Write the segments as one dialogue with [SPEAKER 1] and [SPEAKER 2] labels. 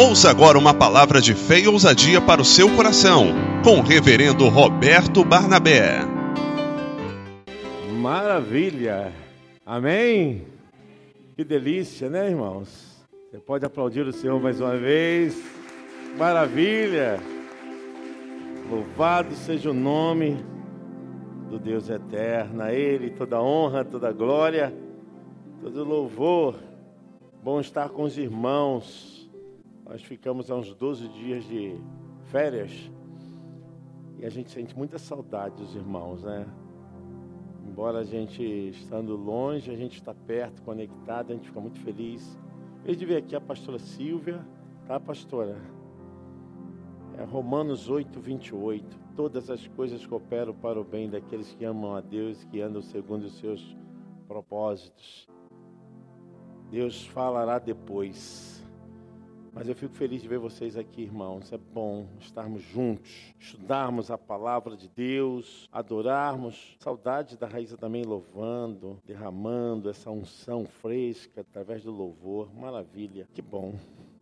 [SPEAKER 1] Ouça agora uma palavra de fé e ousadia para o seu coração, com o reverendo Roberto Barnabé.
[SPEAKER 2] Maravilha! Amém? Que delícia, né, irmãos? Você pode aplaudir o Senhor mais uma vez. Maravilha! Louvado seja o nome do Deus eterno, a Ele toda honra, toda glória, todo louvor. Bom estar com os irmãos. Nós ficamos há uns 12 dias de férias e a gente sente muita saudade dos irmãos, né? Embora a gente estando longe, a gente está perto, conectado, a gente fica muito feliz. Eu de ver aqui a pastora Silvia, tá, pastora? É Romanos 8, 28. Todas as coisas cooperam para o bem daqueles que amam a Deus e que andam segundo os seus propósitos. Deus falará depois. Mas eu fico feliz de ver vocês aqui, irmãos. É bom estarmos juntos, estudarmos a palavra de Deus, adorarmos. Saudade da Raíza também louvando, derramando essa unção fresca através do louvor. Maravilha. Que bom.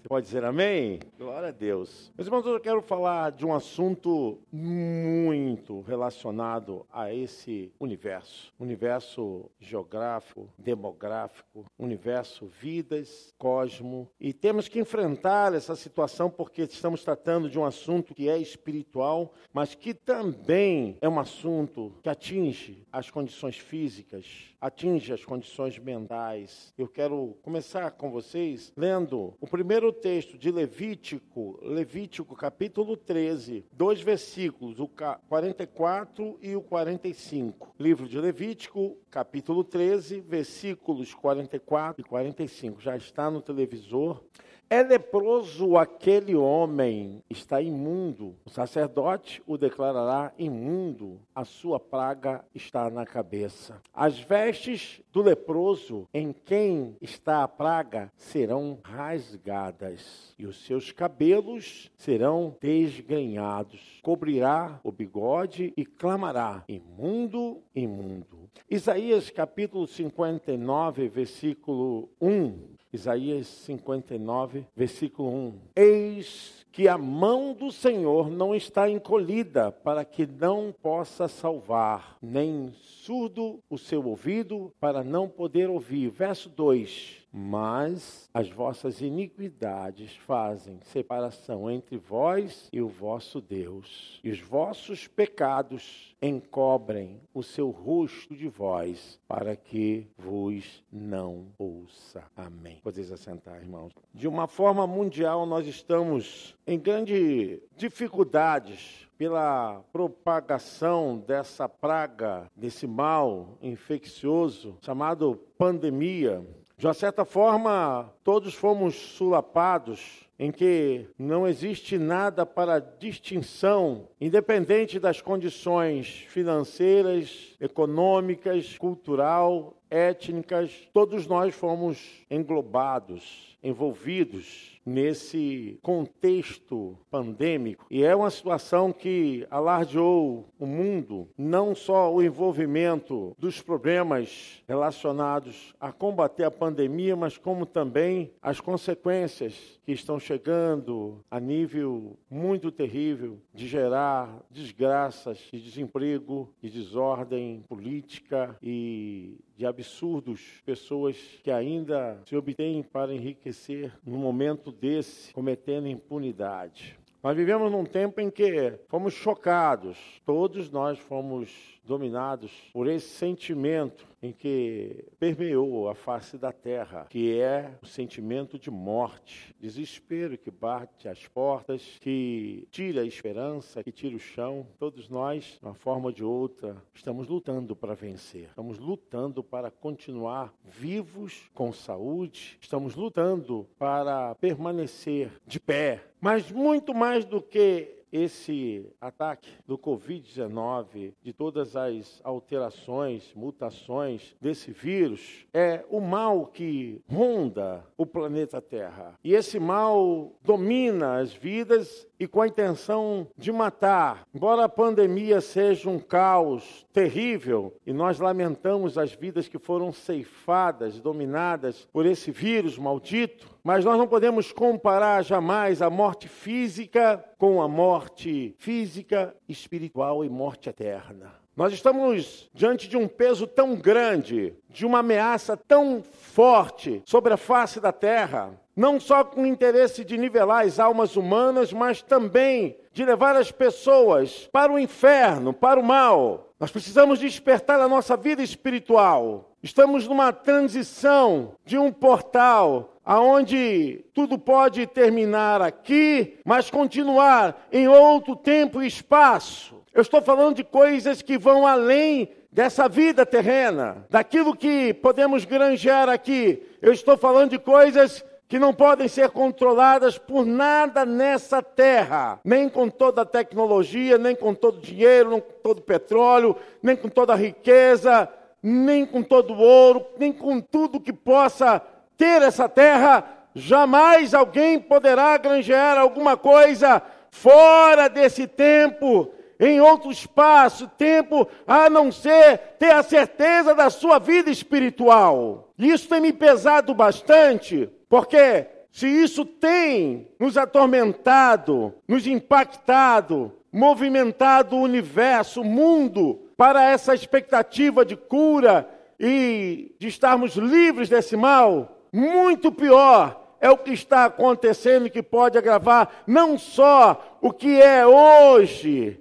[SPEAKER 2] Você pode dizer amém? Glória a Deus. Meus irmãos, eu quero falar de um assunto muito relacionado a esse universo. Universo geográfico, demográfico, universo vidas, cosmo. E temos que enfrentar essa situação porque estamos tratando de um assunto que é espiritual, mas que também é um assunto que atinge as condições físicas, atinge as condições mentais. Eu quero começar com vocês lendo o primeiro texto de Levítico, Levítico capítulo 13, dois versículos, o 44 e o 45. Livro de Levítico, capítulo 13, versículos 44 e 45. Já está no televisor. É leproso aquele homem, está imundo. O sacerdote o declarará imundo, a sua praga está na cabeça. As vestes do leproso em quem está a praga serão rasgadas, e os seus cabelos serão desgrenhados. Cobrirá o bigode e clamará: imundo, imundo. Isaías capítulo 59, versículo 1. Isaías 59, versículo 1. Eis que a mão do Senhor não está encolhida para que não possa salvar, nem surdo o seu ouvido para não poder ouvir. Verso 2 mas as vossas iniquidades fazem separação entre vós e o vosso Deus, e os vossos pecados encobrem o seu rosto de vós, para que vos não ouça. Amém. Podeis assentar, irmãos. De uma forma mundial, nós estamos em grande dificuldades pela propagação dessa praga, desse mal infeccioso chamado pandemia. De uma certa forma, todos fomos sulapados em que não existe nada para distinção, independente das condições financeiras, econômicas, cultural, étnicas, todos nós fomos englobados, envolvidos nesse contexto pandêmico. E é uma situação que alardeou o mundo, não só o envolvimento dos problemas relacionados a combater a pandemia, mas como também as consequências que estão chegando a nível muito terrível de gerar desgraças de desemprego, de desordem política e de absurdos, pessoas que ainda se obtêm para enriquecer no momento desse, cometendo impunidade. Nós vivemos num tempo em que fomos chocados, todos nós fomos dominados por esse sentimento em que permeou a face da terra, que é o sentimento de morte, desespero que bate às portas, que tira a esperança, que tira o chão. Todos nós, de uma forma ou de outra, estamos lutando para vencer. Estamos lutando para continuar vivos, com saúde. Estamos lutando para permanecer de pé. Mas muito mais do que esse ataque do Covid-19, de todas as alterações, mutações desse vírus, é o mal que ronda o planeta Terra. E esse mal domina as vidas e com a intenção de matar. Embora a pandemia seja um caos terrível e nós lamentamos as vidas que foram ceifadas, dominadas por esse vírus maldito, mas nós não podemos comparar jamais a morte física com a morte física, espiritual e morte eterna. Nós estamos diante de um peso tão grande, de uma ameaça tão forte sobre a face da terra, não só com o interesse de nivelar as almas humanas, mas também de levar as pessoas para o inferno, para o mal. Nós precisamos despertar a nossa vida espiritual. Estamos numa transição de um portal aonde tudo pode terminar aqui, mas continuar em outro tempo e espaço. Eu estou falando de coisas que vão além dessa vida terrena, daquilo que podemos granjear aqui. Eu estou falando de coisas que não podem ser controladas por nada nessa terra, nem com toda a tecnologia, nem com todo o dinheiro, nem com todo o petróleo, nem com toda a riqueza, nem com todo o ouro, nem com tudo que possa ter essa terra. Jamais alguém poderá granjear alguma coisa fora desse tempo em outro espaço, tempo, a não ser ter a certeza da sua vida espiritual. Isso tem me pesado bastante, porque se isso tem nos atormentado, nos impactado, movimentado o universo, o mundo, para essa expectativa de cura e de estarmos livres desse mal, muito pior é o que está acontecendo que pode agravar não só o que é hoje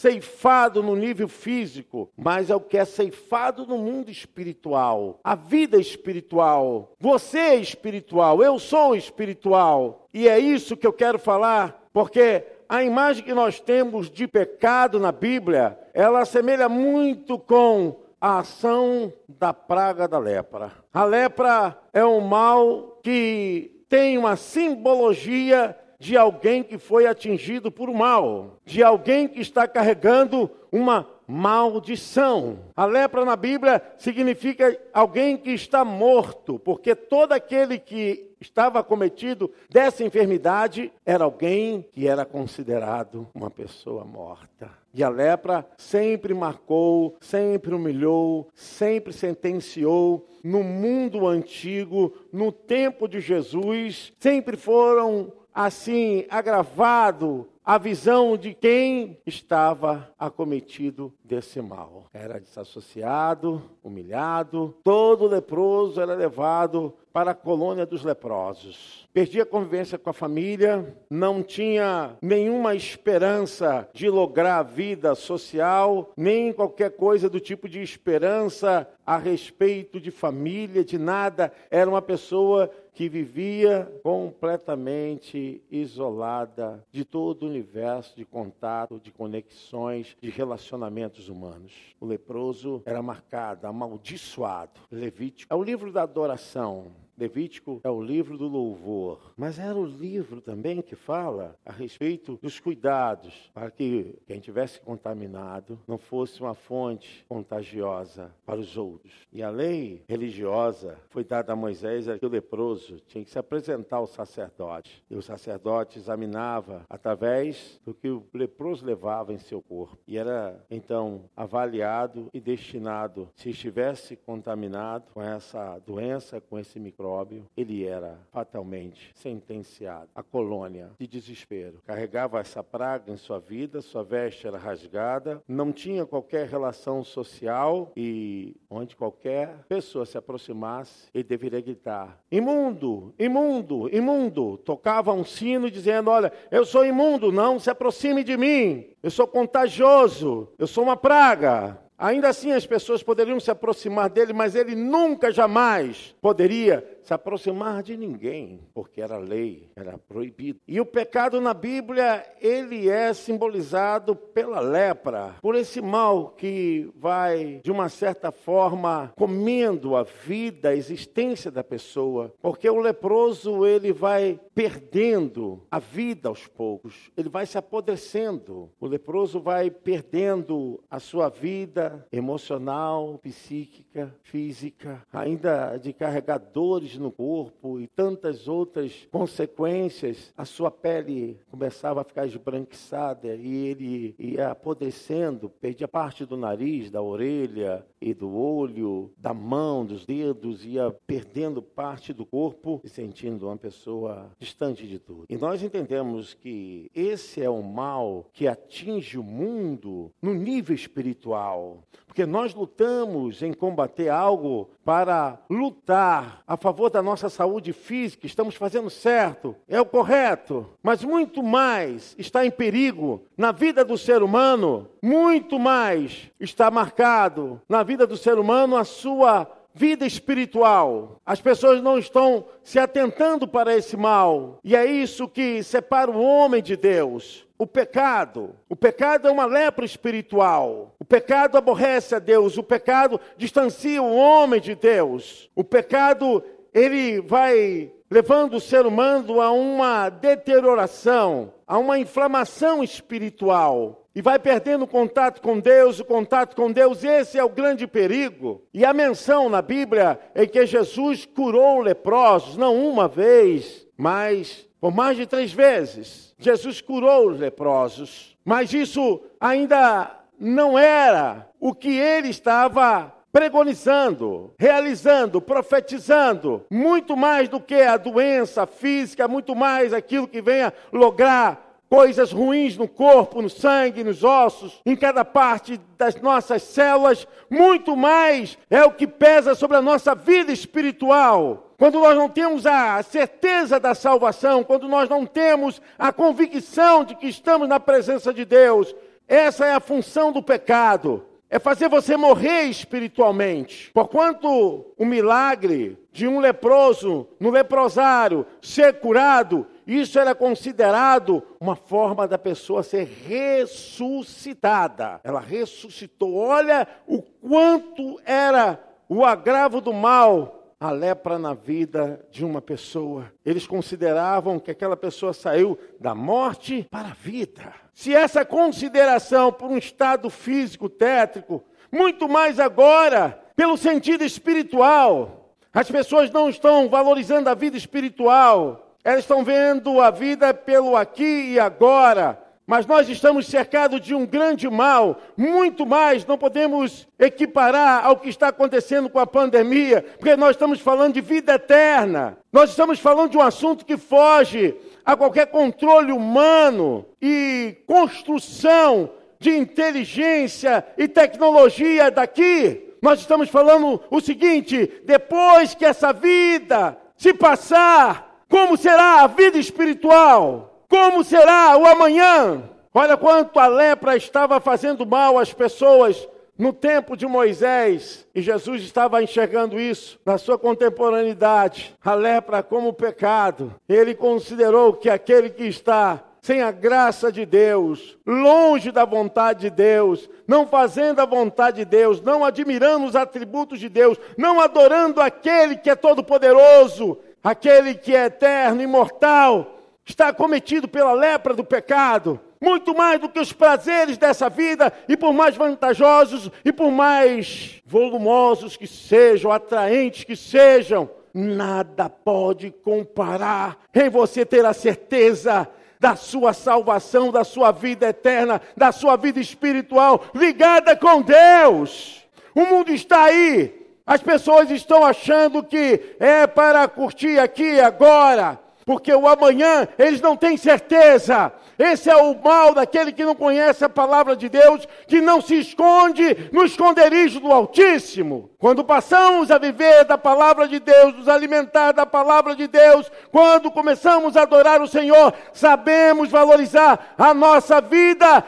[SPEAKER 2] ceifado no nível físico, mas é o que é ceifado no mundo espiritual, a vida espiritual. Você é espiritual, eu sou espiritual. E é isso que eu quero falar, porque a imagem que nós temos de pecado na Bíblia, ela assemelha muito com a ação da praga da lepra. A lepra é um mal que tem uma simbologia de alguém que foi atingido por um mal, de alguém que está carregando uma maldição. A lepra na Bíblia significa alguém que está morto, porque todo aquele que estava cometido dessa enfermidade era alguém que era considerado uma pessoa morta. E a lepra sempre marcou, sempre humilhou, sempre sentenciou. No mundo antigo, no tempo de Jesus, sempre foram assim agravado a visão de quem estava acometido desse mal. Era desassociado, humilhado, todo leproso era levado para a colônia dos leprosos. Perdia a convivência com a família, não tinha nenhuma esperança de lograr a vida social, nem qualquer coisa do tipo de esperança a respeito de família, de nada. Era uma pessoa que vivia completamente isolada de todo o universo de contato, de conexões, de relacionamentos humanos. O leproso era marcado, amaldiçoado. Levítico é o livro da adoração. Levítico é o livro do louvor, mas era o livro também que fala a respeito dos cuidados para que quem tivesse contaminado não fosse uma fonte contagiosa para os outros. E a lei religiosa foi dada a Moisés que o leproso tinha que se apresentar ao sacerdote. E o sacerdote examinava através do que o leproso levava em seu corpo. E era então avaliado e destinado, se estivesse contaminado com essa doença, com esse micróbio, ele era fatalmente sentenciado à colônia de desespero. Carregava essa praga em sua vida, sua veste era rasgada, não tinha qualquer relação social e onde qualquer pessoa se aproximasse, ele deveria gritar: imundo, imundo, imundo. Tocava um sino dizendo: Olha, eu sou imundo, não se aproxime de mim. Eu sou contagioso, eu sou uma praga. Ainda assim as pessoas poderiam se aproximar dele, mas ele nunca, jamais poderia se aproximar de ninguém, porque era lei, era proibido. E o pecado na Bíblia, ele é simbolizado pela lepra, por esse mal que vai, de uma certa forma, comendo a vida, a existência da pessoa, porque o leproso, ele vai perdendo a vida aos poucos, ele vai se apodrecendo. O leproso vai perdendo a sua vida emocional, psíquica, física, ainda de carregadores no corpo e tantas outras consequências, a sua pele começava a ficar esbranquiçada e ele ia apodrecendo, perdia parte do nariz, da orelha e do olho, da mão, dos dedos, ia perdendo parte do corpo e sentindo uma pessoa distante de tudo. E nós entendemos que esse é o mal que atinge o mundo no nível espiritual. Porque nós lutamos em combater algo para lutar a favor da nossa saúde física, estamos fazendo certo, é o correto, mas muito mais está em perigo na vida do ser humano, muito mais está marcado na vida do ser humano a sua vida espiritual. As pessoas não estão se atentando para esse mal. E é isso que separa o homem de Deus. O pecado. O pecado é uma lepra espiritual. O pecado aborrece a Deus. O pecado distancia o homem de Deus. O pecado, ele vai levando o ser humano a uma deterioração, a uma inflamação espiritual e vai perdendo contato com Deus, o contato com Deus, esse é o grande perigo. E a menção na Bíblia é que Jesus curou leprosos, não uma vez, mas por mais de três vezes. Jesus curou os leprosos, mas isso ainda não era o que ele estava pregonizando, realizando, profetizando, muito mais do que a doença física, muito mais aquilo que venha lograr coisas ruins no corpo, no sangue, nos ossos, em cada parte das nossas células, muito mais é o que pesa sobre a nossa vida espiritual. Quando nós não temos a certeza da salvação, quando nós não temos a convicção de que estamos na presença de Deus, essa é a função do pecado. É fazer você morrer espiritualmente. Porquanto o milagre de um leproso no leprosário ser curado isso era considerado uma forma da pessoa ser ressuscitada. Ela ressuscitou. Olha o quanto era o agravo do mal, a lepra na vida de uma pessoa. Eles consideravam que aquela pessoa saiu da morte para a vida. Se essa consideração por um estado físico tétrico, muito mais agora pelo sentido espiritual, as pessoas não estão valorizando a vida espiritual. Elas estão vendo a vida pelo aqui e agora. Mas nós estamos cercados de um grande mal, muito mais, não podemos equiparar ao que está acontecendo com a pandemia, porque nós estamos falando de vida eterna. Nós estamos falando de um assunto que foge a qualquer controle humano e construção de inteligência e tecnologia daqui. Nós estamos falando o seguinte: depois que essa vida se passar, como será a vida espiritual? Como será o amanhã? Olha quanto a lepra estava fazendo mal às pessoas no tempo de Moisés, e Jesus estava enxergando isso na sua contemporaneidade, a lepra como pecado. Ele considerou que aquele que está sem a graça de Deus, longe da vontade de Deus, não fazendo a vontade de Deus, não admirando os atributos de Deus, não adorando aquele que é todo-poderoso, aquele que é eterno, imortal, está cometido pela lepra do pecado, muito mais do que os prazeres dessa vida, e por mais vantajosos e por mais volumosos que sejam, atraentes que sejam, nada pode comparar em você ter a certeza da sua salvação, da sua vida eterna, da sua vida espiritual ligada com Deus. O mundo está aí, as pessoas estão achando que é para curtir aqui agora, porque o amanhã eles não têm certeza. Esse é o mal daquele que não conhece a palavra de Deus, que não se esconde no esconderijo do Altíssimo. Quando passamos a viver da palavra de Deus, nos alimentar da palavra de Deus, quando começamos a adorar o Senhor, sabemos valorizar a nossa vida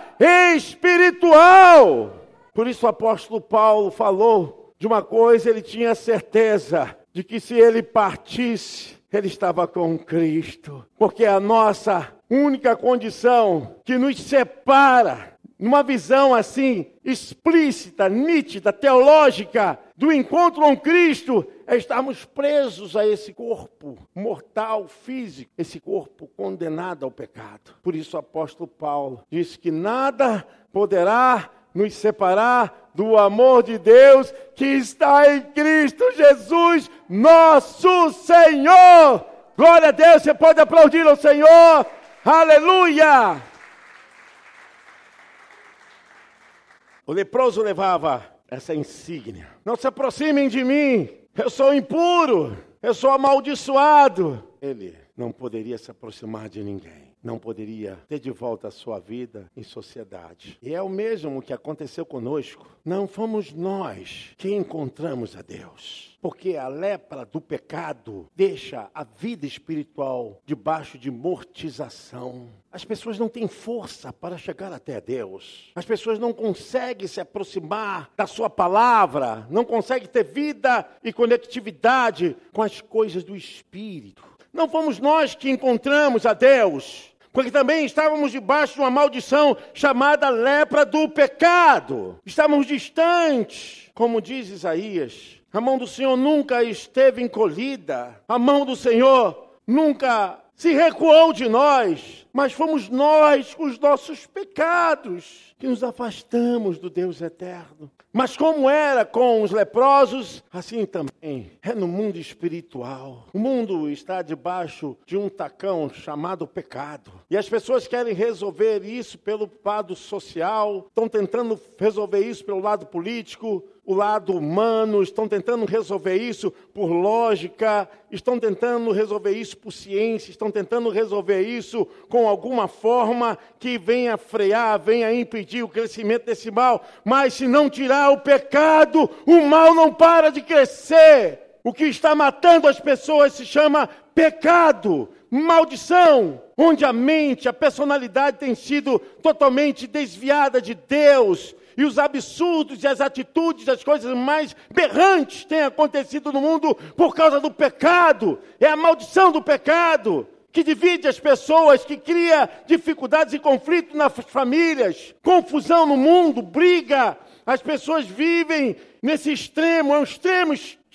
[SPEAKER 2] espiritual. Por isso o apóstolo Paulo falou de uma coisa ele tinha certeza de que se ele partisse, ele estava com Cristo, porque a nossa única condição que nos separa, numa visão assim explícita, nítida, teológica, do encontro com Cristo, é estarmos presos a esse corpo mortal, físico, esse corpo condenado ao pecado. Por isso o apóstolo Paulo disse que nada poderá nos separar do amor de Deus que está em Cristo Jesus, nosso Senhor. Glória a Deus, você pode aplaudir ao Senhor. Aleluia! O leproso levava essa insígnia. Não se aproximem de mim, eu sou impuro, eu sou amaldiçoado. Ele não poderia se aproximar de ninguém não poderia ter de volta a sua vida em sociedade. E é o mesmo que aconteceu conosco. Não fomos nós que encontramos a Deus. Porque a lepra do pecado deixa a vida espiritual debaixo de mortização. As pessoas não têm força para chegar até Deus. As pessoas não conseguem se aproximar da Sua palavra, não conseguem ter vida e conectividade com as coisas do Espírito. Não fomos nós que encontramos a Deus porque também estávamos debaixo de uma maldição chamada lepra do pecado. Estávamos distantes, como diz Isaías. A mão do Senhor nunca esteve encolhida, a mão do Senhor nunca se recuou de nós, mas fomos nós, os nossos pecados, que nos afastamos do Deus eterno. Mas como era com os leprosos, assim também é no mundo espiritual. O mundo está debaixo de um tacão chamado pecado. E as pessoas querem resolver isso pelo lado social, estão tentando resolver isso pelo lado político, o lado humano, estão tentando resolver isso por lógica, estão tentando resolver isso por ciência, estão tentando resolver isso com alguma forma que venha frear, venha impedir o crescimento desse mal. Mas se não tirar o pecado, o mal não para de crescer. O que está matando as pessoas se chama pecado, maldição, onde a mente, a personalidade tem sido totalmente desviada de Deus e os absurdos e as atitudes, as coisas mais berrantes têm acontecido no mundo por causa do pecado. É a maldição do pecado que divide as pessoas, que cria dificuldades e conflitos nas famílias, confusão no mundo, briga. As pessoas vivem nesse extremo, é um extremo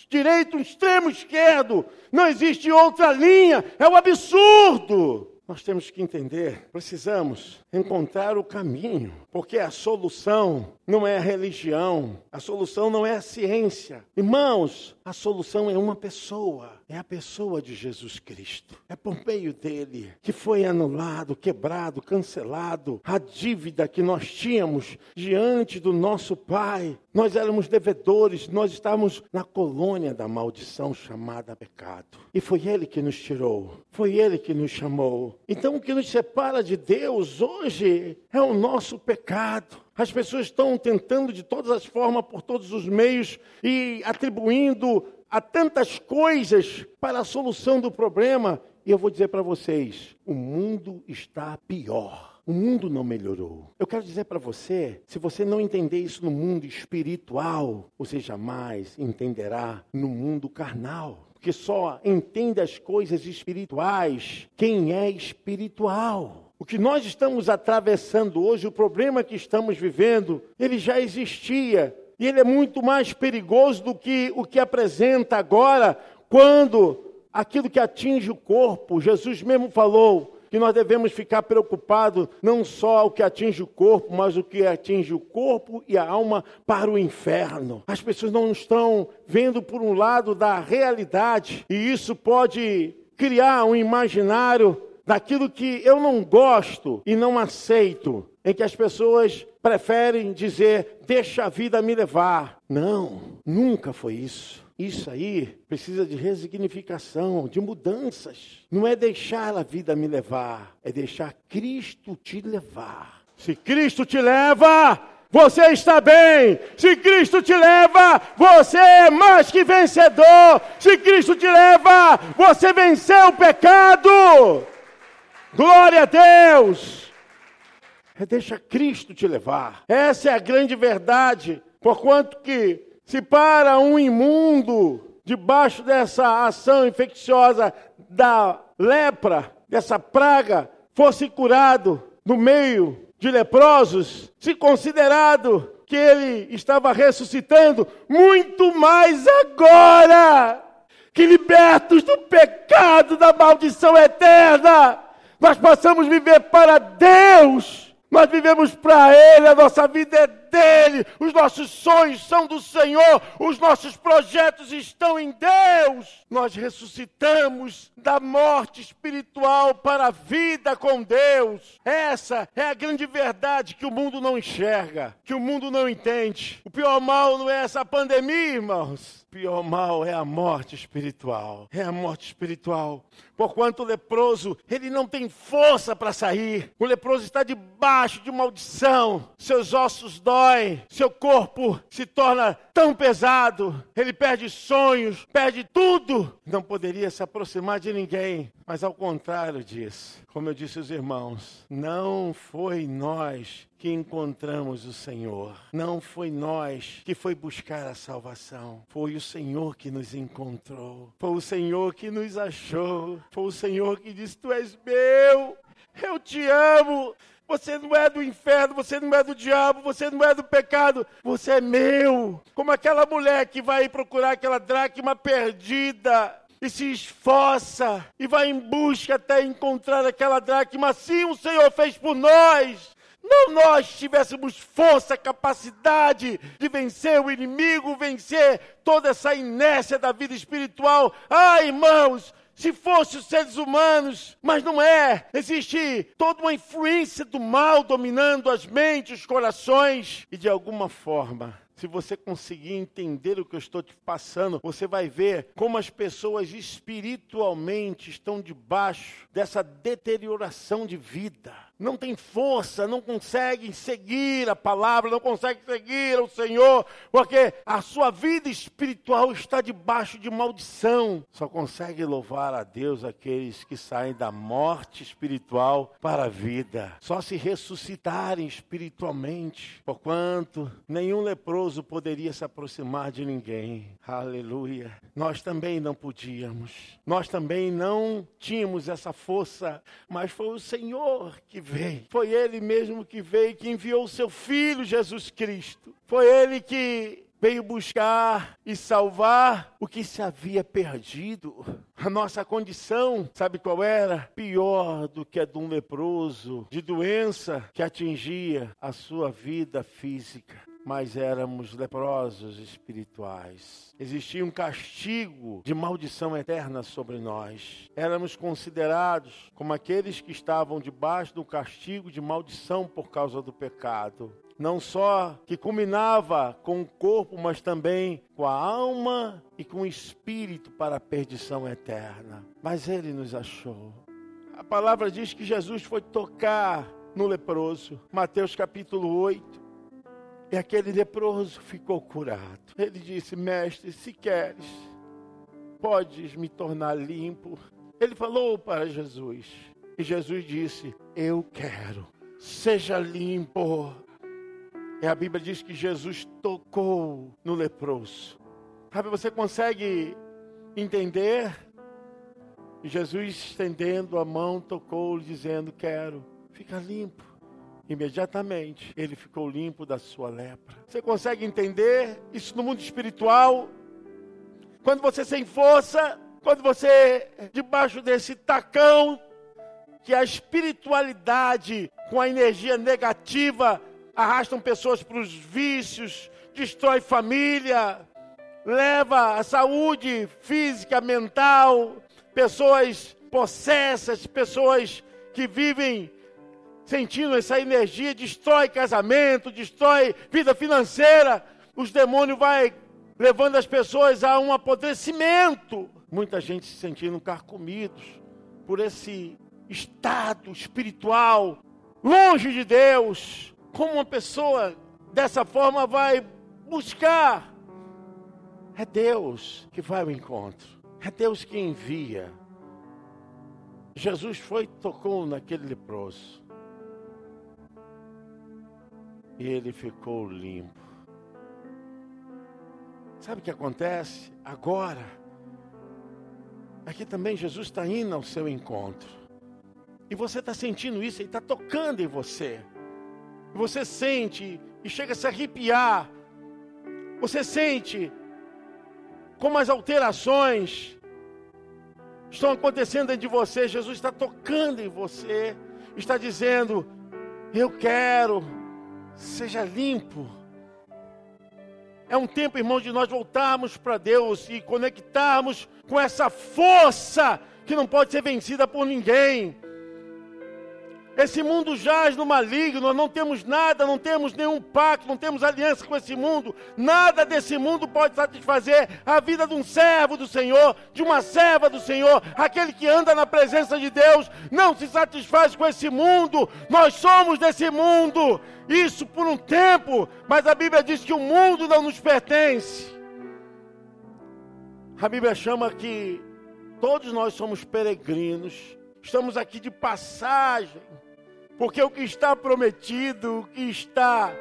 [SPEAKER 2] direito, um extremo esquerdo. Não existe outra linha, é um absurdo. Nós temos que entender, precisamos encontrar o caminho, porque a solução não é a religião, a solução não é a ciência. Irmãos, a solução é uma pessoa, é a pessoa de Jesus Cristo. É por meio dele que foi anulado, quebrado, cancelado a dívida que nós tínhamos diante do nosso Pai. Nós éramos devedores, nós estávamos na colônia da maldição chamada pecado. E foi ele que nos tirou, foi ele que nos chamou. Então o que nos separa de Deus hoje é o nosso pecado. As pessoas estão tentando de todas as formas, por todos os meios, e atribuindo a tantas coisas para a solução do problema. E eu vou dizer para vocês: o mundo está pior. O mundo não melhorou. Eu quero dizer para você: se você não entender isso no mundo espiritual, você jamais entenderá no mundo carnal. Porque só entende as coisas espirituais quem é espiritual. O que nós estamos atravessando hoje, o problema que estamos vivendo, ele já existia. E ele é muito mais perigoso do que o que apresenta agora, quando aquilo que atinge o corpo, Jesus mesmo falou que nós devemos ficar preocupados não só o que atinge o corpo, mas o que atinge o corpo e a alma para o inferno. As pessoas não estão vendo por um lado da realidade, e isso pode criar um imaginário daquilo que eu não gosto e não aceito, em que as pessoas preferem dizer, deixa a vida me levar. Não, nunca foi isso. Isso aí precisa de resignificação, de mudanças. Não é deixar a vida me levar, é deixar Cristo te levar. Se Cristo te leva, você está bem. Se Cristo te leva, você é mais que vencedor. Se Cristo te leva, você venceu o pecado. Glória a Deus! É deixa Cristo te levar. Essa é a grande verdade. Porquanto que se para um imundo debaixo dessa ação infecciosa da lepra, dessa praga, fosse curado no meio de leprosos, se considerado que ele estava ressuscitando, muito mais agora, que libertos do pecado, da maldição eterna, nós passamos a viver para Deus, nós vivemos para Ele, a nossa vida é dele, os nossos sonhos são do Senhor, os nossos projetos estão em Deus. Nós ressuscitamos da morte espiritual para a vida com Deus. Essa é a grande verdade que o mundo não enxerga, que o mundo não entende. O pior mal não é essa pandemia, irmãos. O pior mal é a morte espiritual. É a morte espiritual. Porquanto o leproso, ele não tem força para sair. O leproso está debaixo de maldição. Seus ossos doem, seu corpo se torna tão pesado. Ele perde sonhos, perde tudo. Não poderia se aproximar de ninguém. Mas ao contrário disso, como eu disse aos irmãos, não foi nós que encontramos o Senhor. Não foi nós que foi buscar a salvação. Foi o Senhor que nos encontrou. Foi o Senhor que nos achou. Foi o Senhor que disse: Tu és meu. Eu te amo. Você não é do inferno, você não é do diabo, você não é do pecado, você é meu. Como aquela mulher que vai procurar aquela dracma perdida e se esforça e vai em busca até encontrar aquela dracma. Assim o Senhor fez por nós. Não nós tivéssemos força, capacidade de vencer o inimigo, vencer toda essa inércia da vida espiritual. Ah, irmãos, se fossem os seres humanos, mas não é. Existe toda uma influência do mal dominando as mentes, os corações, e de alguma forma se você conseguir entender o que eu estou te passando, você vai ver como as pessoas espiritualmente estão debaixo dessa deterioração de vida não tem força, não conseguem seguir a palavra, não conseguem seguir o Senhor, porque a sua vida espiritual está debaixo de maldição. Só consegue louvar a Deus aqueles que saem da morte espiritual para a vida. Só se ressuscitarem espiritualmente, porquanto nenhum leproso poderia se aproximar de ninguém. Aleluia. Nós também não podíamos. Nós também não tínhamos essa força, mas foi o Senhor que veio. Foi Ele mesmo que veio, que enviou o seu Filho Jesus Cristo. Foi Ele que veio buscar e salvar o que se havia perdido. A nossa condição, sabe qual era? Pior do que a de um leproso, de doença que atingia a sua vida física mas éramos leprosos espirituais. Existia um castigo de maldição eterna sobre nós. Éramos considerados como aqueles que estavam debaixo do castigo de maldição por causa do pecado. Não só que culminava com o corpo, mas também com a alma e com o espírito para a perdição eterna. Mas ele nos achou. A palavra diz que Jesus foi tocar no leproso. Mateus capítulo 8 e aquele leproso ficou curado. Ele disse: Mestre, se queres, podes me tornar limpo. Ele falou para Jesus. E Jesus disse: Eu quero, seja limpo. E a Bíblia diz que Jesus tocou no leproso. Sabe, você consegue entender? Jesus estendendo a mão, tocou-lhe, dizendo: Quero, fica limpo. Imediatamente ele ficou limpo da sua lepra. Você consegue entender isso no mundo espiritual? Quando você sem força, quando você debaixo desse tacão que a espiritualidade com a energia negativa arrastam pessoas para os vícios, destrói família, leva a saúde física, mental, pessoas possessas, pessoas que vivem sentindo essa energia, destrói casamento, destrói vida financeira. Os demônios vai levando as pessoas a um apodrecimento. Muita gente se sentindo carcomidos por esse estado espiritual, longe de Deus. Como uma pessoa dessa forma vai buscar? É Deus que vai ao encontro. É Deus que envia. Jesus foi e tocou naquele leproso e ele ficou limpo. Sabe o que acontece? Agora, aqui também Jesus está indo ao seu encontro. E você está sentindo isso, ele está tocando em você. Você sente e chega a se arrepiar. Você sente como as alterações estão acontecendo dentro de você. Jesus está tocando em você, está dizendo: Eu quero seja limpo. É um tempo, irmão, de nós voltarmos para Deus e conectarmos com essa força que não pode ser vencida por ninguém. Esse mundo jaz no maligno, nós não temos nada, não temos nenhum pacto, não temos aliança com esse mundo. Nada desse mundo pode satisfazer a vida de um servo do Senhor, de uma serva do Senhor. Aquele que anda na presença de Deus não se satisfaz com esse mundo. Nós somos desse mundo. Isso por um tempo, mas a Bíblia diz que o mundo não nos pertence. A Bíblia chama que todos nós somos peregrinos, estamos aqui de passagem. Porque o que está prometido, o que está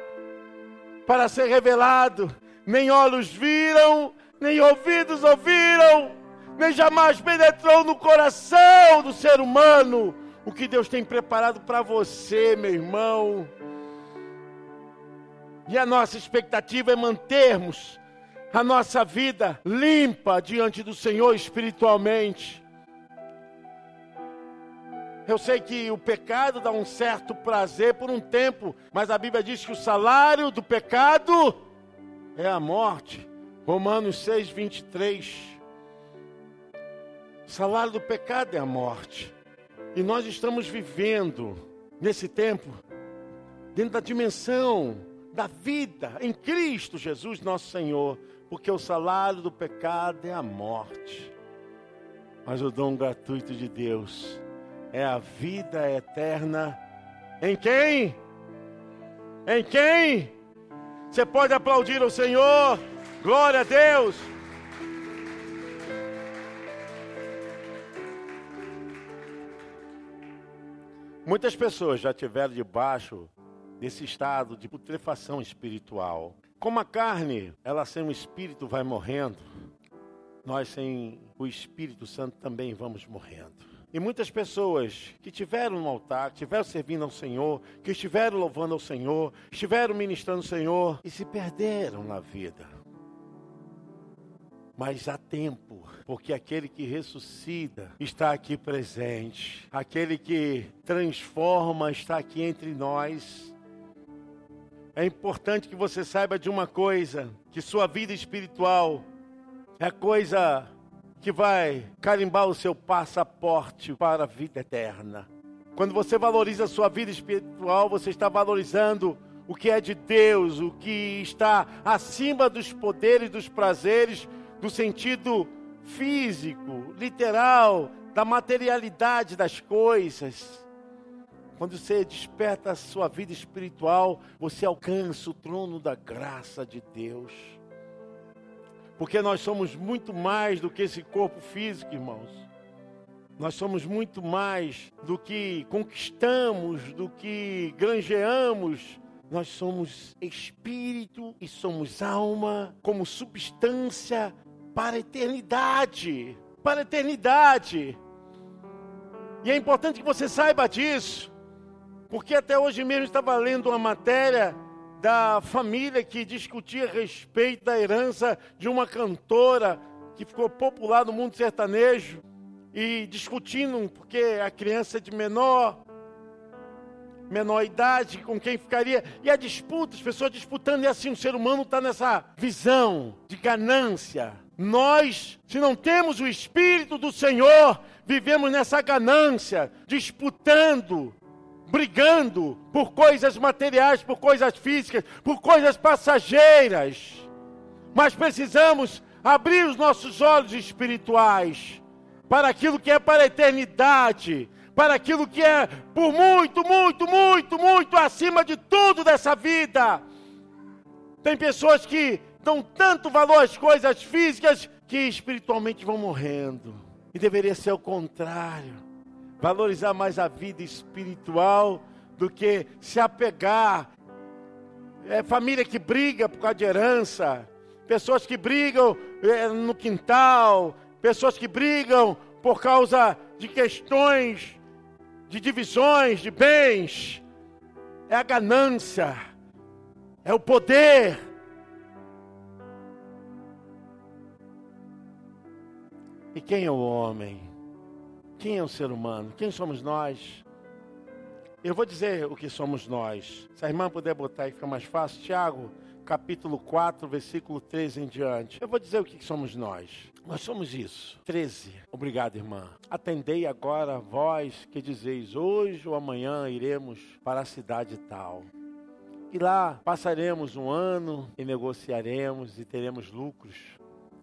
[SPEAKER 2] para ser revelado, nem olhos viram, nem ouvidos ouviram, nem jamais penetrou no coração do ser humano o que Deus tem preparado para você, meu irmão. E a nossa expectativa é mantermos a nossa vida limpa diante do Senhor espiritualmente. Eu sei que o pecado dá um certo prazer por um tempo, mas a Bíblia diz que o salário do pecado é a morte. Romanos 6, 23. O salário do pecado é a morte. E nós estamos vivendo nesse tempo dentro da dimensão da vida em Cristo Jesus, nosso Senhor, porque o salário do pecado é a morte. Mas o dom gratuito de Deus é a vida eterna. Em quem? Em quem? Você pode aplaudir o Senhor. Glória a Deus. Muitas pessoas já tiveram debaixo desse estado de putrefação espiritual. Como a carne, ela sem o espírito vai morrendo, nós sem o Espírito Santo também vamos morrendo. E muitas pessoas que tiveram no altar, que estiveram servindo ao Senhor, que estiveram louvando ao Senhor, estiveram ministrando ao Senhor e se perderam na vida. Mas há tempo, porque aquele que ressuscita está aqui presente, aquele que transforma está aqui entre nós. É importante que você saiba de uma coisa: que sua vida espiritual é coisa que vai carimbar o seu passaporte para a vida eterna. Quando você valoriza a sua vida espiritual, você está valorizando o que é de Deus, o que está acima dos poderes, dos prazeres, do sentido físico, literal, da materialidade das coisas. Quando você desperta a sua vida espiritual, você alcança o trono da graça de Deus. Porque nós somos muito mais do que esse corpo físico, irmãos. Nós somos muito mais do que conquistamos, do que granjeamos. Nós somos espírito e somos alma como substância para a eternidade. Para a eternidade. E é importante que você saiba disso. Porque até hoje mesmo estava lendo uma matéria da família que discutia a respeito da herança de uma cantora que ficou popular no mundo sertanejo e discutindo porque a criança de menor menor idade com quem ficaria e a disputa, as pessoas disputando e assim o ser humano está nessa visão de ganância. Nós, se não temos o espírito do Senhor, vivemos nessa ganância, disputando brigando por coisas materiais, por coisas físicas, por coisas passageiras. Mas precisamos abrir os nossos olhos espirituais para aquilo que é para a eternidade, para aquilo que é por muito, muito, muito, muito acima de tudo dessa vida. Tem pessoas que dão tanto valor às coisas físicas que espiritualmente vão morrendo. E deveria ser o contrário valorizar mais a vida espiritual do que se apegar. É família que briga por causa de herança, pessoas que brigam é, no quintal, pessoas que brigam por causa de questões de divisões de bens. É a ganância, é o poder. E quem é o homem? Quem é o ser humano? Quem somos nós? Eu vou dizer o que somos nós. Se a irmã puder botar aí, fica mais fácil. Tiago capítulo 4, versículo 13 em diante. Eu vou dizer o que somos nós. Nós somos isso. 13. Obrigado, irmã. Atendei agora vós que dizeis: hoje ou amanhã iremos para a cidade tal. E lá passaremos um ano e negociaremos e teremos lucros.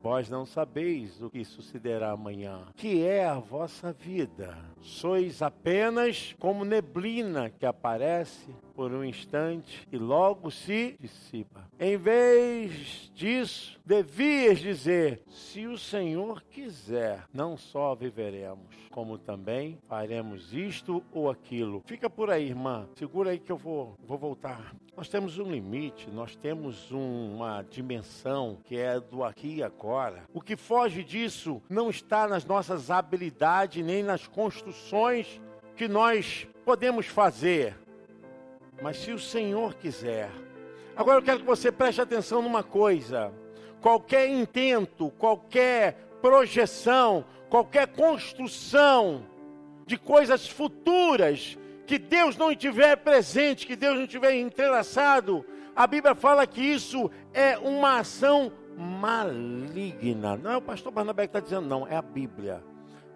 [SPEAKER 2] Vós não sabeis o que sucederá amanhã, que é a vossa vida. Sois apenas como neblina que aparece por um instante e logo se dissipa. Em vez disso, devias dizer: se o Senhor quiser, não só viveremos, como também faremos isto ou aquilo. Fica por aí, irmã. Segura aí que eu vou, vou voltar. Nós temos um limite, nós temos um, uma dimensão que é do aqui e agora. O que foge disso não está nas nossas habilidades nem nas construções que nós podemos fazer mas se o Senhor quiser. Agora eu quero que você preste atenção numa coisa: qualquer intento, qualquer projeção, qualquer construção de coisas futuras que Deus não tiver presente, que Deus não tiver entrelaçado, a Bíblia fala que isso é uma ação maligna. Não é o pastor Barnabé que está dizendo, não, é a Bíblia.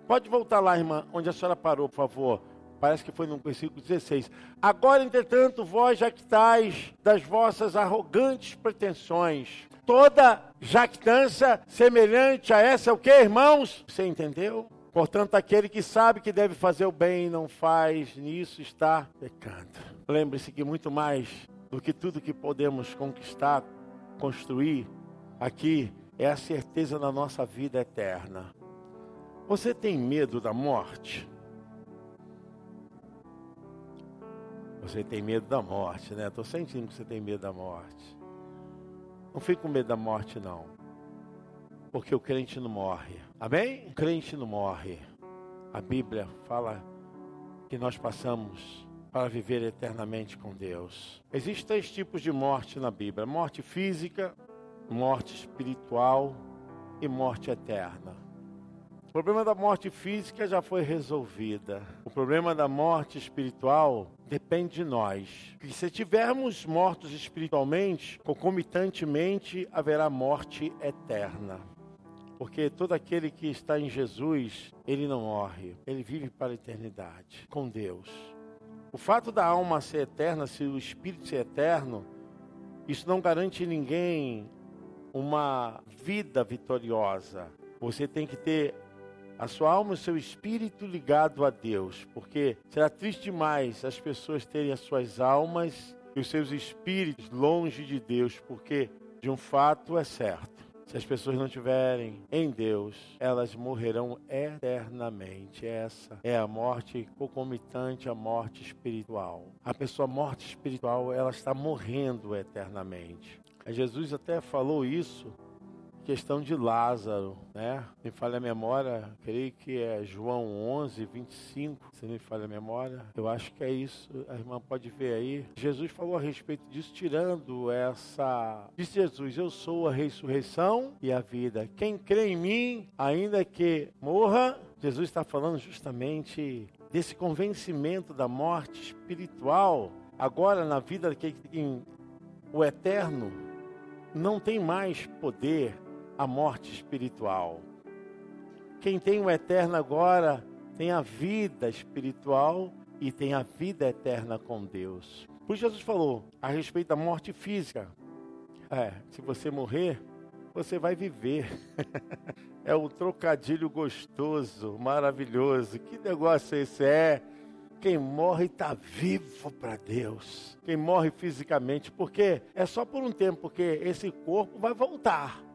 [SPEAKER 2] Pode voltar lá, irmã, onde a senhora parou, por favor. Parece que foi no versículo 16. Agora, entretanto, vós jactais das vossas arrogantes pretensões. Toda jactância semelhante a essa o que, irmãos? Você entendeu? Portanto, aquele que sabe que deve fazer o bem e não faz, nisso está pecando. Lembre-se que muito mais do que tudo que podemos conquistar, construir aqui, é a certeza da nossa vida eterna. Você tem medo da morte? Você tem medo da morte, né? Estou sentindo que você tem medo da morte. Não fique com medo da morte, não. Porque o crente não morre. Amém? O crente não morre. A Bíblia fala que nós passamos para viver eternamente com Deus. Existem três tipos de morte na Bíblia: morte física, morte espiritual e morte eterna. O problema da morte física já foi resolvida. O problema da morte espiritual depende de nós. E se tivermos mortos espiritualmente, concomitantemente haverá morte eterna. Porque todo aquele que está em Jesus, ele não morre, ele vive para a eternidade com Deus. O fato da alma ser eterna, se o espírito ser eterno, isso não garante ninguém uma vida vitoriosa. Você tem que ter a sua alma e o seu espírito ligado a Deus, porque será triste demais as pessoas terem as suas almas e os seus espíritos longe de Deus, porque de um fato é certo. Se as pessoas não tiverem em Deus, elas morrerão eternamente. Essa é a morte concomitante à morte espiritual. A pessoa morte espiritual, ela está morrendo eternamente. Jesus até falou isso questão de Lázaro, né? Me falha a memória, creio que é João 11, 25, se me falha a memória. Eu acho que é isso, a irmã pode ver aí. Jesus falou a respeito disso, tirando essa. Disse Jesus: Eu sou a ressurreição e a vida. Quem crê em mim, ainda que morra, Jesus está falando justamente desse convencimento da morte espiritual, agora na vida que o eterno não tem mais poder, a morte espiritual. Quem tem o eterno agora tem a vida espiritual e tem a vida eterna com Deus. Por isso Jesus falou a respeito da morte física. É, se você morrer, você vai viver. é um trocadilho gostoso, maravilhoso. Que negócio é esse? É quem morre está vivo para Deus. Quem morre fisicamente, porque é só por um tempo, porque esse corpo vai voltar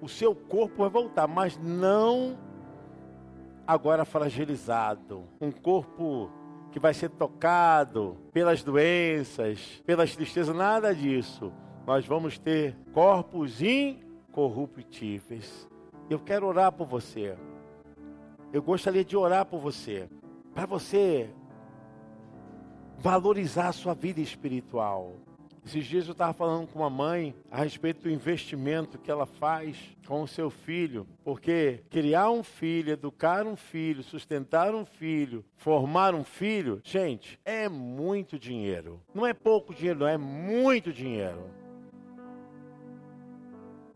[SPEAKER 2] o seu corpo vai voltar, mas não agora fragilizado. Um corpo que vai ser tocado pelas doenças, pelas tristezas, nada disso. Nós vamos ter corpos incorruptíveis. Eu quero orar por você. Eu gostaria de orar por você, para você valorizar a sua vida espiritual. Esses dias eu estava falando com uma mãe a respeito do investimento que ela faz com o seu filho, porque criar um filho, educar um filho, sustentar um filho, formar um filho, gente, é muito dinheiro. Não é pouco dinheiro, não, é muito dinheiro.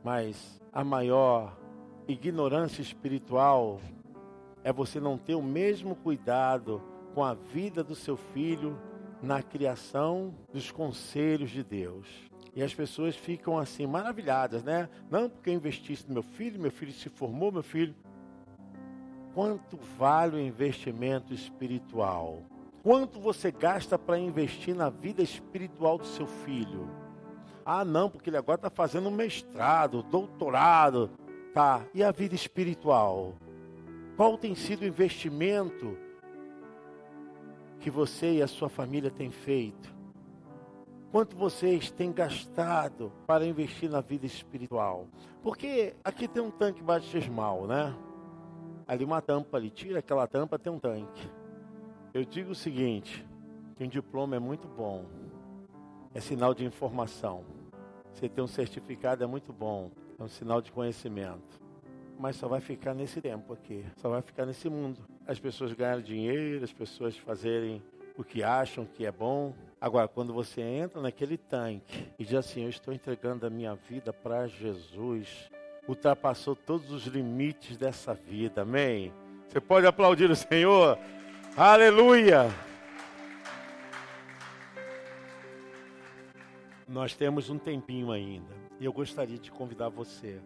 [SPEAKER 2] Mas a maior ignorância espiritual é você não ter o mesmo cuidado com a vida do seu filho na criação dos conselhos de Deus. E as pessoas ficam assim maravilhadas, né? Não porque eu investisse no meu filho, meu filho se formou, meu filho. Quanto vale o investimento espiritual? Quanto você gasta para investir na vida espiritual do seu filho? Ah, não, porque ele agora está fazendo mestrado, doutorado. Tá, e a vida espiritual? Qual tem sido o investimento que você e a sua família têm feito? Quanto vocês têm gastado para investir na vida espiritual? Porque aqui tem um tanque batismal, né? Ali uma tampa ali, tira aquela tampa, tem um tanque. Eu digo o seguinte, que um diploma é muito bom. É sinal de informação. Você ter um certificado é muito bom. É um sinal de conhecimento mas só vai ficar nesse tempo aqui, só vai ficar nesse mundo. As pessoas ganham dinheiro, as pessoas fazerem o que acham que é bom. Agora, quando você entra naquele tanque e diz assim: Eu estou entregando a minha vida para Jesus, ultrapassou todos os limites dessa vida, amém? Você pode aplaudir o Senhor? Aleluia! Nós temos um tempinho ainda e eu gostaria de convidar você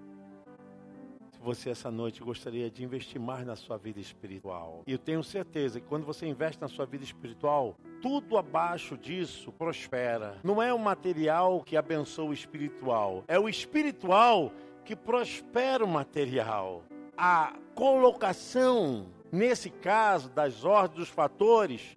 [SPEAKER 2] você essa noite gostaria de investir mais na sua vida espiritual. E eu tenho certeza que quando você investe na sua vida espiritual, tudo abaixo disso prospera. Não é o material que abençoa o espiritual, é o espiritual que prospera o material. A colocação, nesse caso, das ordens dos fatores,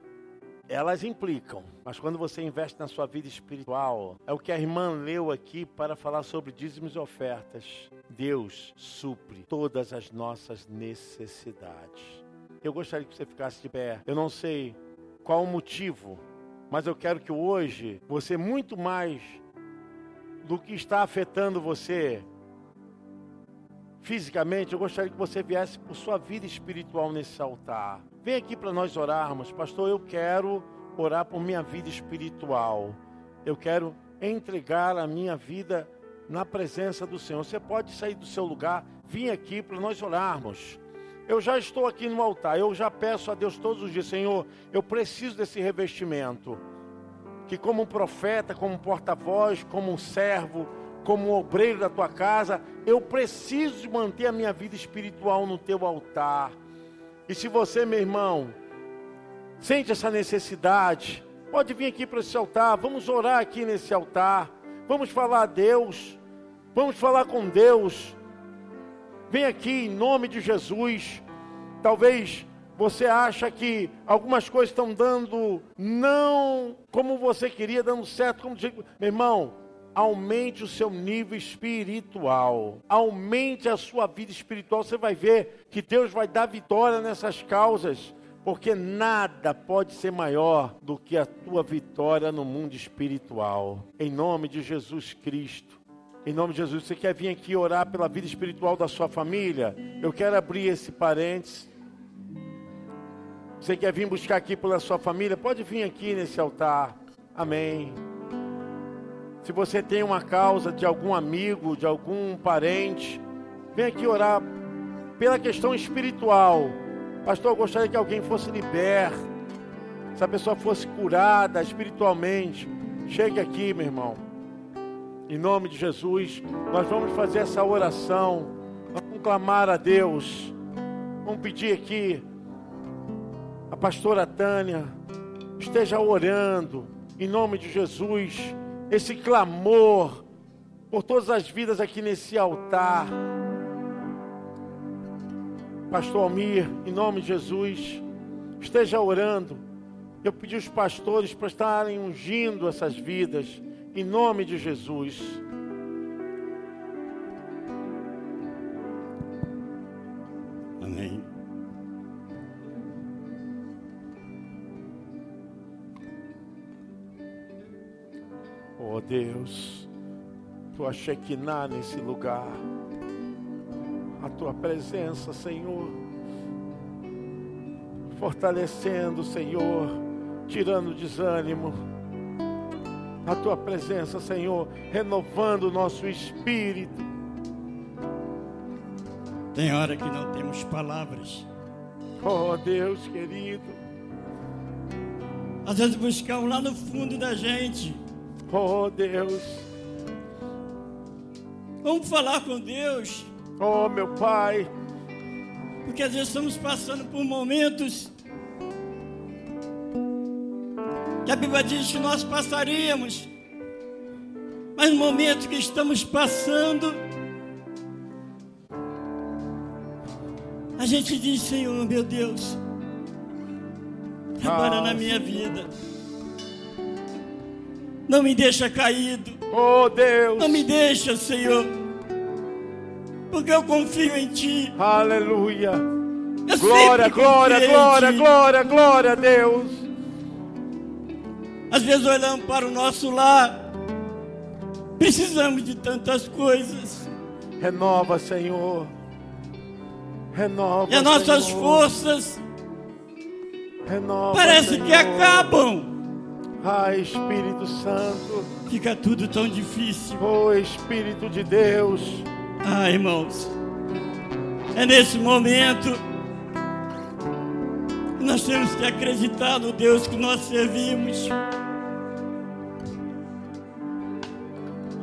[SPEAKER 2] elas implicam. Mas quando você investe na sua vida espiritual, é o que a irmã leu aqui para falar sobre dízimos e ofertas. Deus supre todas as nossas necessidades. Eu gostaria que você ficasse de pé. Eu não sei qual o motivo, mas eu quero que hoje você muito mais do que está afetando você fisicamente, eu gostaria que você viesse por sua vida espiritual nesse altar. Vem aqui para nós orarmos. Pastor, eu quero orar por minha vida espiritual. Eu quero entregar a minha vida na presença do Senhor. Você pode sair do seu lugar, vir aqui para nós orarmos. Eu já estou aqui no altar, eu já peço a Deus todos os dias, Senhor, eu preciso desse revestimento. Que como um profeta, como um porta-voz, como um servo, como obreiro da tua casa, eu preciso manter a minha vida espiritual no teu altar. E se você, meu irmão, sente essa necessidade, pode vir aqui para esse altar, vamos orar aqui nesse altar, vamos falar a Deus, vamos falar com Deus. Vem aqui em nome de Jesus. Talvez você acha que algumas coisas estão dando não como você queria, dando certo, como meu irmão, aumente o seu nível espiritual, aumente a sua vida espiritual. Você vai ver que Deus vai dar vitória nessas causas, porque nada pode ser maior do que a tua vitória no mundo espiritual. Em nome de Jesus Cristo. Em nome de Jesus, você quer vir aqui orar pela vida espiritual da sua família? Eu quero abrir esse parênteses. Você quer vir buscar aqui pela sua família? Pode vir aqui nesse altar. Amém. Se você tem uma causa de algum amigo, de algum parente, vem aqui orar pela questão espiritual. Pastor, eu gostaria que alguém fosse liberto, se a pessoa fosse curada espiritualmente. Chegue aqui, meu irmão. Em nome de Jesus, nós vamos fazer essa oração. Vamos clamar a Deus. Vamos pedir aqui a pastora Tânia esteja orando em nome de Jesus esse clamor por todas as vidas aqui nesse altar. Pastor Almir, em nome de Jesus, esteja orando. Eu pedi os pastores para estarem ungindo essas vidas, em nome de Jesus. Oh Deus, tua Shekinah nesse lugar, a tua presença, Senhor, fortalecendo, Senhor, tirando desânimo, a tua presença, Senhor, renovando o nosso espírito.
[SPEAKER 3] Tem hora que não temos palavras.
[SPEAKER 2] Oh Deus querido,
[SPEAKER 3] Às vezes buscamos lá no fundo da gente.
[SPEAKER 2] Oh Deus,
[SPEAKER 3] Vamos falar com Deus.
[SPEAKER 2] oh meu Pai,
[SPEAKER 3] Porque às vezes estamos passando por momentos que a Bíblia diz que nós passaríamos. Mas no momento que estamos passando, a gente diz, Senhor, meu Deus, trabalha
[SPEAKER 2] Ah,
[SPEAKER 3] na minha vida. Não me deixa caído.
[SPEAKER 2] oh Deus,
[SPEAKER 3] Não me deixa, Senhor. Porque eu confio em Ti.
[SPEAKER 2] aleluia.
[SPEAKER 3] Eu
[SPEAKER 2] Glória, glória, glória, glória, glória a Deus.
[SPEAKER 3] Às vezes olhamos para o nosso lar, precisamos de tantas coisas.
[SPEAKER 2] Renova, Senhor. Renova.
[SPEAKER 3] E as nossas
[SPEAKER 2] Senhor.
[SPEAKER 3] forças
[SPEAKER 2] Renova,
[SPEAKER 3] parece que
[SPEAKER 2] Senhor.
[SPEAKER 3] acabam.
[SPEAKER 2] Ai, Espírito Santo.
[SPEAKER 3] Fica tudo tão difícil.
[SPEAKER 2] Oh, Espírito de Deus.
[SPEAKER 3] Ah, irmãos, é nesse momento que nós temos que acreditar no Deus que nós servimos.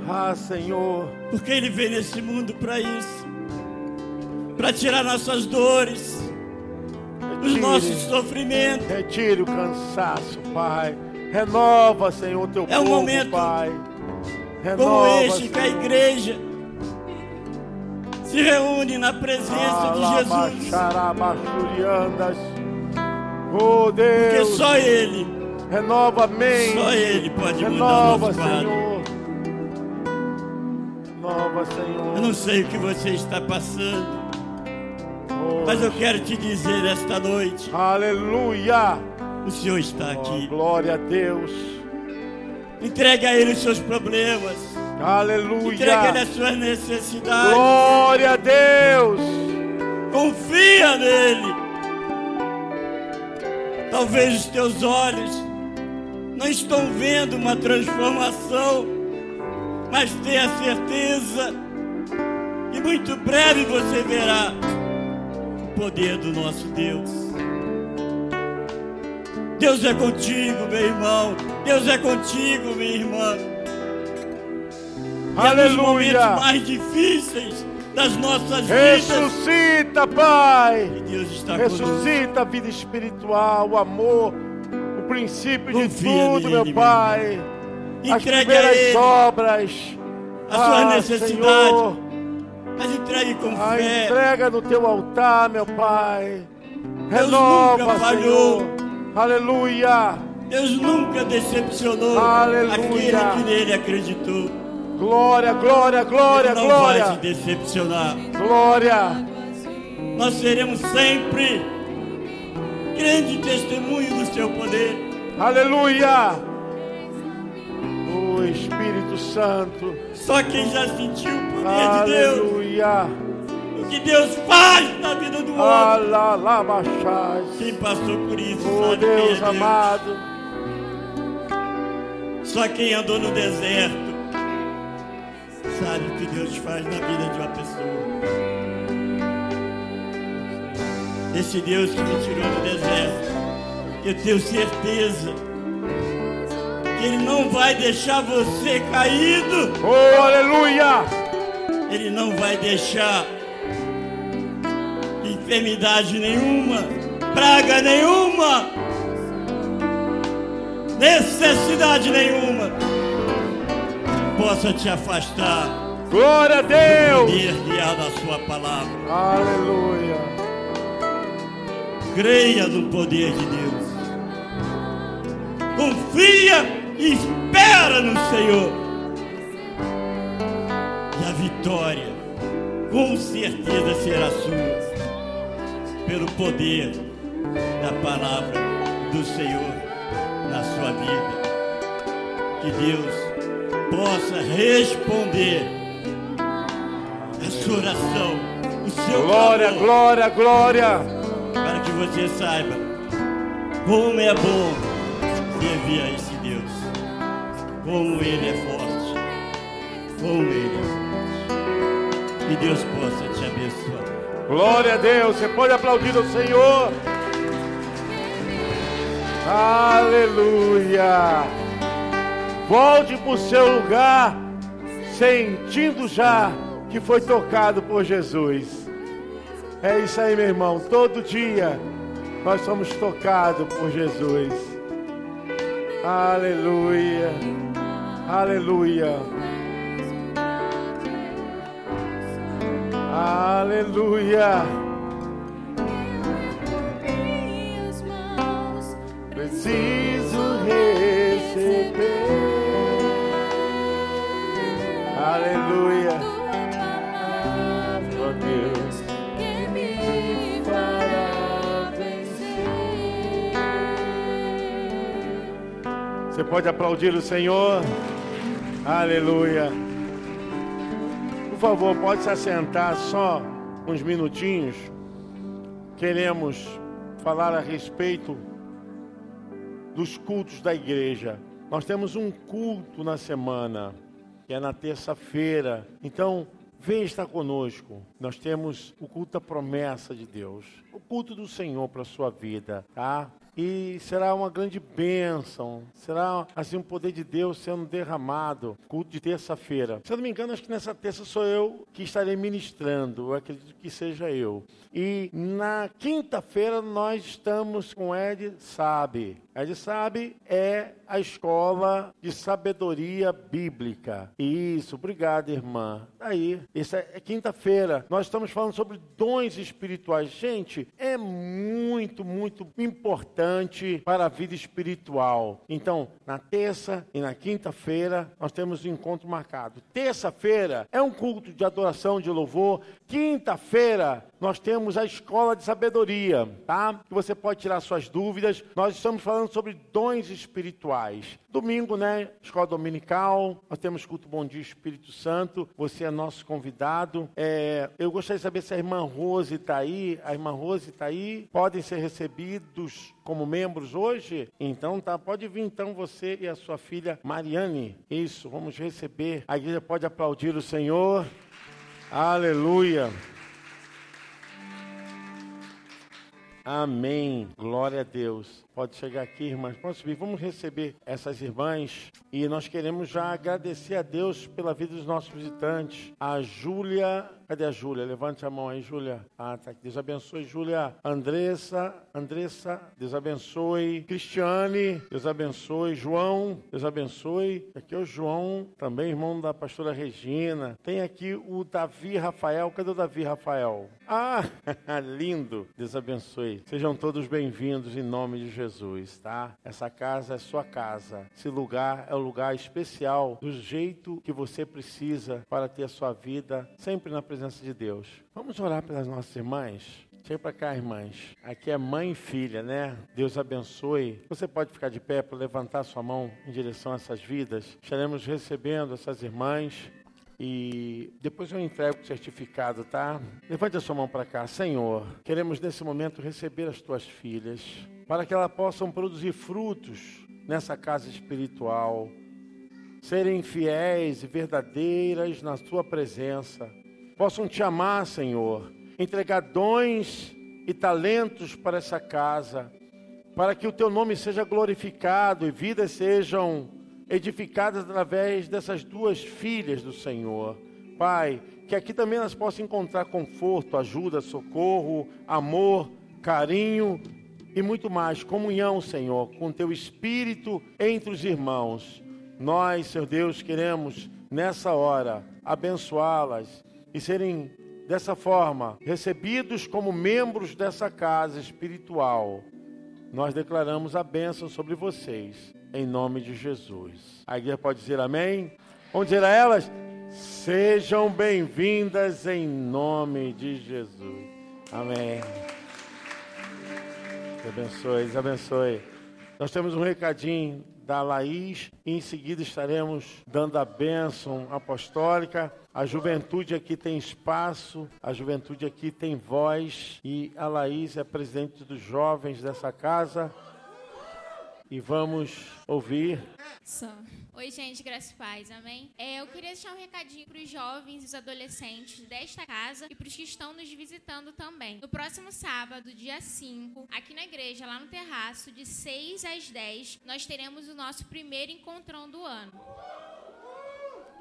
[SPEAKER 2] Ah, Senhor.
[SPEAKER 3] Porque Ele veio nesse mundo para isso para tirar nossas dores, os
[SPEAKER 2] Retire,
[SPEAKER 3] nossos sofrimentos.
[SPEAKER 2] retire o cansaço, Pai. Renova, Senhor, teu
[SPEAKER 3] É um
[SPEAKER 2] povo,
[SPEAKER 3] momento
[SPEAKER 2] Pai.
[SPEAKER 3] como
[SPEAKER 2] Renova,
[SPEAKER 3] este que a igreja se reúne na presença de Jesus.
[SPEAKER 2] Oh,
[SPEAKER 3] Porque
[SPEAKER 2] Deus.
[SPEAKER 3] só Ele,
[SPEAKER 2] Renova mente.
[SPEAKER 3] só Ele pode mudar o
[SPEAKER 2] Renova,
[SPEAKER 3] nosso quadro.
[SPEAKER 2] Senhor. Renova, Senhor.
[SPEAKER 3] Eu não sei o que você está passando,
[SPEAKER 2] Oh,
[SPEAKER 3] mas eu quero te dizer esta noite:
[SPEAKER 2] Aleluia.
[SPEAKER 3] O Senhor está
[SPEAKER 2] Oh,
[SPEAKER 3] aqui.
[SPEAKER 2] glória a Deus.
[SPEAKER 3] Entregue a Ele os seus problemas,
[SPEAKER 2] Aleluia.
[SPEAKER 3] entregue a Ele as suas necessidades,
[SPEAKER 2] Glória a Deus.
[SPEAKER 3] confia nele. Talvez os teus olhos não estão vendo uma transformação, mas tenha certeza que muito breve você verá o poder do nosso Deus. Deus é contigo, meu irmão. Deus é contigo, minha irmã. E é nos momentos
[SPEAKER 2] Aleluia.
[SPEAKER 3] mais difíceis das nossas vidas
[SPEAKER 2] Ressuscita, Pai.
[SPEAKER 3] Deus está conosco.
[SPEAKER 2] Ressuscita a vida espiritual, o amor, o princípio de
[SPEAKER 3] Confia
[SPEAKER 2] tudo,
[SPEAKER 3] nele,
[SPEAKER 2] meu Pai. As
[SPEAKER 3] Entregue a
[SPEAKER 2] primeiras obras.
[SPEAKER 3] as suas
[SPEAKER 2] Ah,
[SPEAKER 3] necessidades,
[SPEAKER 2] Senhor,
[SPEAKER 3] mas entregue com
[SPEAKER 2] a
[SPEAKER 3] fé.
[SPEAKER 2] entrega no teu altar, meu Pai.
[SPEAKER 3] Deus
[SPEAKER 2] Renova,
[SPEAKER 3] nunca falhou.
[SPEAKER 2] Senhor. Aleluia.
[SPEAKER 3] Deus nunca decepcionou
[SPEAKER 2] Aleluia.
[SPEAKER 3] aquele que nele acreditou.
[SPEAKER 2] Glória, glória, glória,
[SPEAKER 3] Ele não
[SPEAKER 2] glória.
[SPEAKER 3] vai te decepcionar.
[SPEAKER 2] Glória.
[SPEAKER 3] Nós seremos sempre grande testemunho do seu poder.
[SPEAKER 2] Aleluia. O Espírito Santo.
[SPEAKER 3] Só quem já sentiu o poder de Deus,
[SPEAKER 2] Aleluia.
[SPEAKER 3] Que Deus faz na vida do homem.
[SPEAKER 2] Alalabachás.
[SPEAKER 3] Quem passou por isso
[SPEAKER 2] Oh
[SPEAKER 3] sabe quem é
[SPEAKER 2] Deus amado.
[SPEAKER 3] Só quem andou no deserto sabe o que Deus faz na vida de uma pessoa. Esse Deus que me tirou do deserto, eu tenho certeza que Ele não vai deixar você caído,
[SPEAKER 2] Oh, aleluia.
[SPEAKER 3] Ele não vai deixar enfermidade nenhuma, praga nenhuma, necessidade nenhuma possa te afastar
[SPEAKER 2] Glória a Deus.
[SPEAKER 3] poder real da sua palavra.
[SPEAKER 2] Aleluia.
[SPEAKER 3] Creia no poder de Deus. Confia e espera no Senhor. E a vitória, com certeza, será sua. Pelo poder da palavra do Senhor na sua vida. Que Deus possa responder a sua oração, o seu
[SPEAKER 2] Glória,
[SPEAKER 3] clamor,
[SPEAKER 2] glória, glória.
[SPEAKER 3] para que você saiba como é bom servir a esse Deus, como Ele é forte, como Ele é forte. Que Deus possa.
[SPEAKER 2] Glória a Deus. Você pode aplaudir o Senhor. Aleluia. Volte para o seu lugar, sentindo já que foi tocado por Jesus. É isso aí, meu irmão. Todo dia nós somos tocados por Jesus. Aleluia. Aleluia. Aleluia. Preciso receber. Aleluia. Oh Deus. Você pode aplaudir o Senhor. Aleluia. Por favor, pode se assentar só uns minutinhos. Queremos falar a respeito dos cultos da igreja. Nós temos um culto na semana, que é na terça-feira. Então, venha estar conosco. Nós temos o culto da promessa de Deus, o culto do Senhor para a sua vida, tá? E será uma grande bênção, será assim um poder de Deus sendo derramado. Culto de terça-feira. Se eu não me engano, acho que nessa terça sou eu que estarei ministrando. Eu acredito que seja eu. E na quinta-feira nós estamos com Ed Sabe. Ed Sabe é a escola de sabedoria bíblica. Isso, obrigado, irmã. Aí, essa é quinta-feira. Nós estamos falando sobre dons espirituais. Gente, é muito, muito importante para a vida espiritual. Então, na terça e na quinta-feira, nós temos um encontro marcado. Terça-feira é um culto de adoração, de louvor. Quinta-feira, nós temos a escola de sabedoria, tá? Que você pode tirar suas dúvidas. Nós estamos falando sobre dons espirituais. Domingo, né? Escola dominical. Nós temos culto Bom Dia Espírito Santo. Você é nosso convidado. É, eu gostaria de saber se a irmã Rose está aí. A irmã Rose está aí. Podem ser recebidos como membros hoje? Então tá, pode vir então você e a sua filha Mariane. Isso, vamos receber. A igreja pode aplaudir o Senhor. Aleluia. Amém. Glória a Deus. Pode chegar aqui, irmãs. Pode subir. Vamos receber essas irmãs. E nós queremos já agradecer a Deus pela vida dos nossos visitantes. A Júlia. Cadê a Júlia? Levante a mão aí, Júlia. Ah, tá aqui. Deus abençoe, Júlia. Andressa. Andressa. Deus abençoe. Cristiane. Deus abençoe. João. Deus abençoe. Aqui é o João, também irmão da pastora Regina. Tem aqui o Davi Rafael. Cadê o Davi Rafael? Ah, lindo. Deus abençoe. Sejam todos bem-vindos em nome de Jesus, tá? Essa casa é sua casa. Esse lugar é o lugar especial do jeito que você precisa para ter a sua vida sempre na presença de Deus. Vamos orar pelas nossas irmãs? Chega para cá, irmãs. Aqui é mãe e filha, né? Deus abençoe. Você pode ficar de pé para levantar sua mão em direção a essas vidas. Estaremos recebendo essas irmãs. E depois eu entrego o certificado, tá? Levante a sua mão para cá. Senhor, queremos nesse momento receber as tuas filhas, para que elas possam produzir frutos nessa casa espiritual, serem fiéis e verdadeiras na tua presença, possam te amar, Senhor, entregar dons e talentos para essa casa, para que o teu nome seja glorificado e vidas sejam edificadas através dessas duas filhas do Senhor. Pai, que aqui também elas possam encontrar conforto, ajuda, socorro, amor, carinho e muito mais, comunhão, Senhor, com teu espírito entre os irmãos. Nós, Senhor Deus, queremos nessa hora abençoá-las e serem dessa forma recebidos como membros dessa casa espiritual. Nós declaramos a bênção sobre vocês em nome de Jesus. A igreja pode dizer amém? Vamos dizer a elas: sejam bem-vindas em nome de Jesus. Amém. Abençoe, abençoe. Nós temos um recadinho da Laís e em seguida estaremos dando a bênção apostólica. A juventude aqui tem espaço, a juventude aqui tem voz e a Laís é presidente dos jovens dessa casa. E vamos ouvir.
[SPEAKER 4] Oi, gente, graças e paz, amém? É, eu queria deixar um recadinho para os jovens e os adolescentes desta casa e para os que estão nos visitando também. No próximo sábado, dia 5, aqui na igreja, lá no terraço, de 6 às 10, nós teremos o nosso primeiro encontrão do ano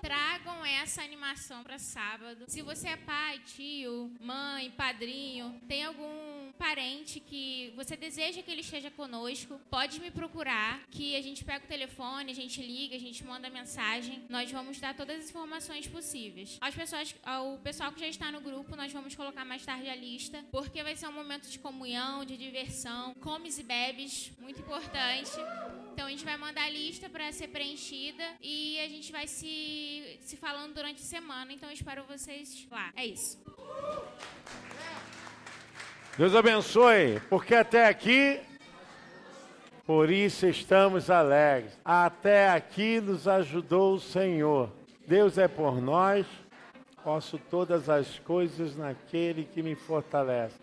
[SPEAKER 4] tragam essa animação para sábado. Se você é pai, tio, mãe, padrinho, tem algum parente que você deseja que ele esteja conosco, pode me procurar, que a gente pega o telefone, a gente liga, a gente manda mensagem, nós vamos dar todas as informações possíveis. As pessoas, ao pessoal que já está no grupo, nós vamos colocar mais tarde a lista, porque vai ser um momento de comunhão, de diversão, comes e bebes, muito importante. Então a gente vai mandar a lista para ser preenchida e a gente vai se, se falando durante a semana. Então eu espero vocês lá. É isso.
[SPEAKER 2] Deus abençoe, porque até aqui, por isso estamos alegres. Até aqui nos ajudou o Senhor. Deus é por nós, posso todas as coisas naquele que me fortalece.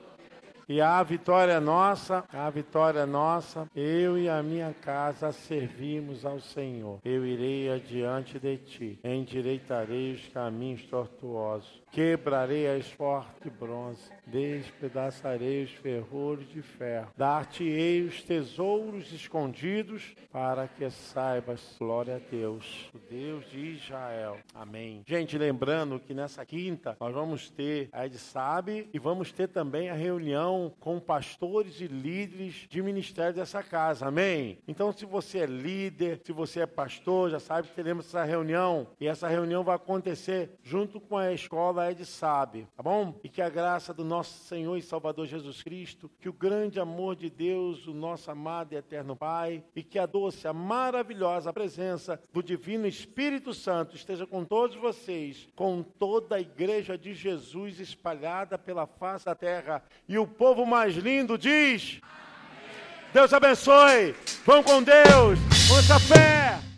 [SPEAKER 2] E a vitória nossa, a vitória nossa. Eu e a minha casa servimos ao Senhor. Eu irei adiante de ti, endireitarei os caminhos tortuosos Quebrarei as portas de bronze, despedaçarei os ferrolhos de ferro, dar-te-ei os tesouros escondidos, para que saibas, glória a Deus, o Deus de Israel. Amém. Gente, lembrando que nessa quinta nós vamos ter a Ed Sabe e vamos ter também a reunião com pastores e líderes de ministério dessa casa. Amém. Então, se você é líder, se você é pastor, já sabe que teremos essa reunião e essa reunião vai acontecer junto com a escola Ed sabe, tá bom? E que a graça do nosso Senhor e Salvador Jesus Cristo, que o grande amor de Deus, o nosso amado e eterno Pai, e que a doce, a maravilhosa presença do Divino Espírito Santo esteja com todos vocês, com toda a igreja de Jesus espalhada pela face da terra. E o povo mais lindo diz: Amém. Deus abençoe. Vão com Deus. Com essa fé.